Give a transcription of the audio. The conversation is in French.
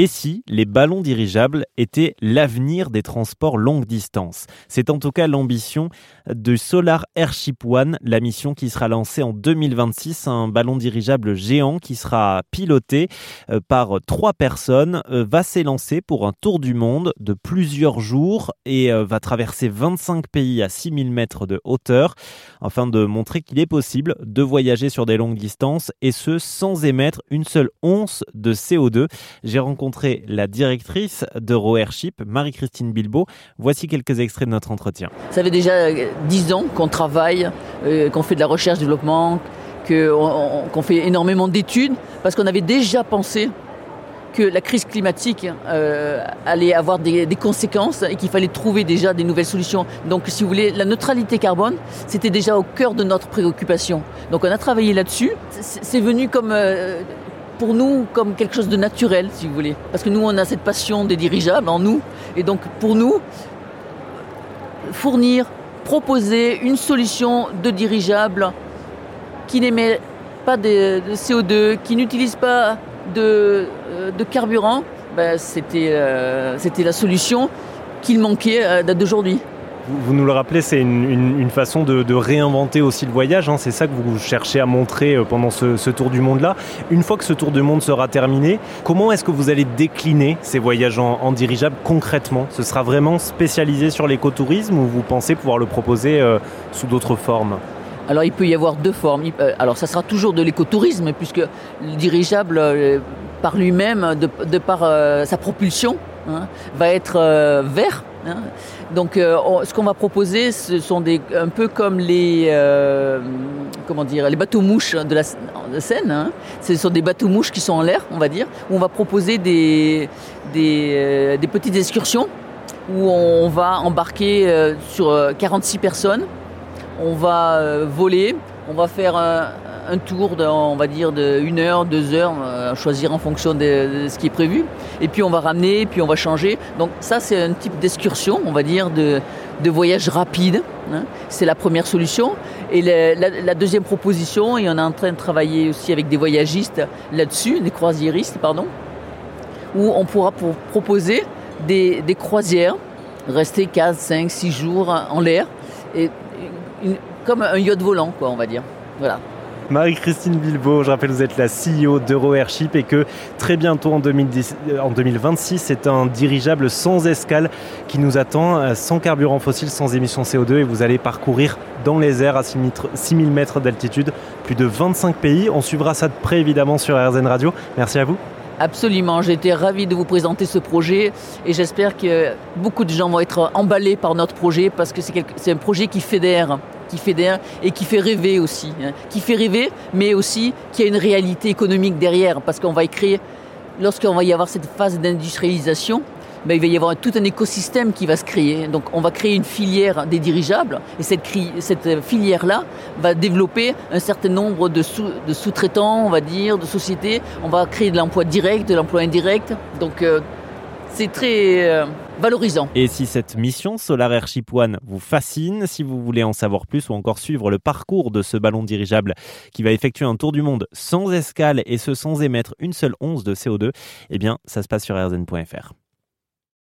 Et si les ballons dirigeables étaient l'avenir des transports longue distance? C'est en tout cas l'ambition de Solar Airship One, la mission qui sera lancée en 2026, un ballon dirigeable géant qui sera piloté euh, par trois personnes, euh, va s'élancer pour un tour du monde de plusieurs jours et euh, va traverser 25 pays à 6000 mètres de hauteur afin de montrer qu'il est possible de voyager sur des longues distances et ce sans émettre une seule once de CO2. J'ai rencontré la directrice d'EuroAirship, Marie-Christine Bilbao. Voici quelques extraits de notre entretien. Ça fait déjà 10 ans qu'on travaille, euh, qu'on fait de la recherche-développement, qu'on fait énormément d'études, parce qu'on avait déjà pensé que la crise climatique euh, allait avoir des, conséquences et qu'il fallait trouver déjà des nouvelles solutions. Donc, si vous voulez, la neutralité carbone, c'était déjà au cœur de notre préoccupation. Donc, on a travaillé là-dessus. C'est venu comme euh, pour nous comme quelque chose de naturel, si vous voulez. Parce que nous, on a cette passion des dirigeables en nous. Et donc, pour nous, fournir, proposer une solution de dirigeable qui n'émet pas de, CO2, qui n'utilise pas de, euh, carburant, ben, c'était euh, la solution qu'il manquait date d'aujourd'hui vous nous le rappelez, c'est une, façon de, réinventer aussi le voyage. Hein. C'est ça que vous cherchez à montrer euh, pendant ce, tour du monde-là. Une fois que ce tour du monde sera terminé, comment est-ce que vous allez décliner ces voyages en, dirigeable concrètement? Ce sera vraiment spécialisé sur l'écotourisme ou vous pensez pouvoir le proposer euh, sous d'autres formes? Alors il peut y avoir deux formes. Euh, alors ça sera toujours de l'écotourisme puisque le dirigeable par lui-même, de, par sa propulsion, hein, va être vert Hein. Donc, euh, ce qu'on va proposer, ce sont des, un peu comme les, euh, comment dire, les bateaux mouches de la, Seine. Hein. Ce sont des bateaux mouches qui sont en l'air, on va dire, où on va proposer des, des, euh, des petites excursions où on va embarquer sur 46 personnes. On va voler, on va faire un, un tour, de, on va dire, heure, deux heures, à choisir en fonction de, ce qui est prévu. Et puis on va ramener, puis on va changer. Donc ça, c'est un type d'excursion, on va dire, de, voyage rapide. Hein. C'est la première solution. Et la, deuxième proposition, et on est en train de travailler aussi avec des voyagistes là-dessus, des croisiéristes, pardon, où on pourra pour proposer des, des croisières, rester 4, 5, 6 jours en l'air, et comme un yacht volant, quoi, on va dire. Voilà. Marie-Christine Bilbao, je rappelle, vous êtes la CEO d'EuroAirship et que très bientôt en, 2010, euh, en 2026, c'est un dirigeable sans escale qui nous attend, euh, sans carburant fossile, sans émissions CO2 et vous allez parcourir dans les airs à 6000 mètres d'altitude plus de 25 pays. On suivra ça de près évidemment sur RZN Radio. Merci à vous. Absolument, j'ai été ravi de vous présenter ce projet et j'espère que beaucoup de gens vont être emballés par notre projet parce que c'est un projet qui fédère qui et qui fait rêver aussi. Hein. Qui fait rêver, mais aussi qui a une réalité économique derrière, parce qu'on va y créer, lorsqu'on va y avoir cette phase d'industrialisation, ben, il va y avoir tout un écosystème qui va se créer. Donc on va créer une filière des dirigeables et cette, cette filière-là va développer un certain nombre de, sous-traitants, on va dire, de sociétés. On va créer de l'emploi direct, de l'emploi indirect. Donc euh, c'est très euh, valorisant. Et si cette mission Solar Airship One vous fascine, si vous voulez en savoir plus ou encore suivre le parcours de ce ballon dirigeable qui va effectuer un tour du monde sans escale et ce sans émettre une seule once de CO2, eh bien ça se passe sur rzn.fr.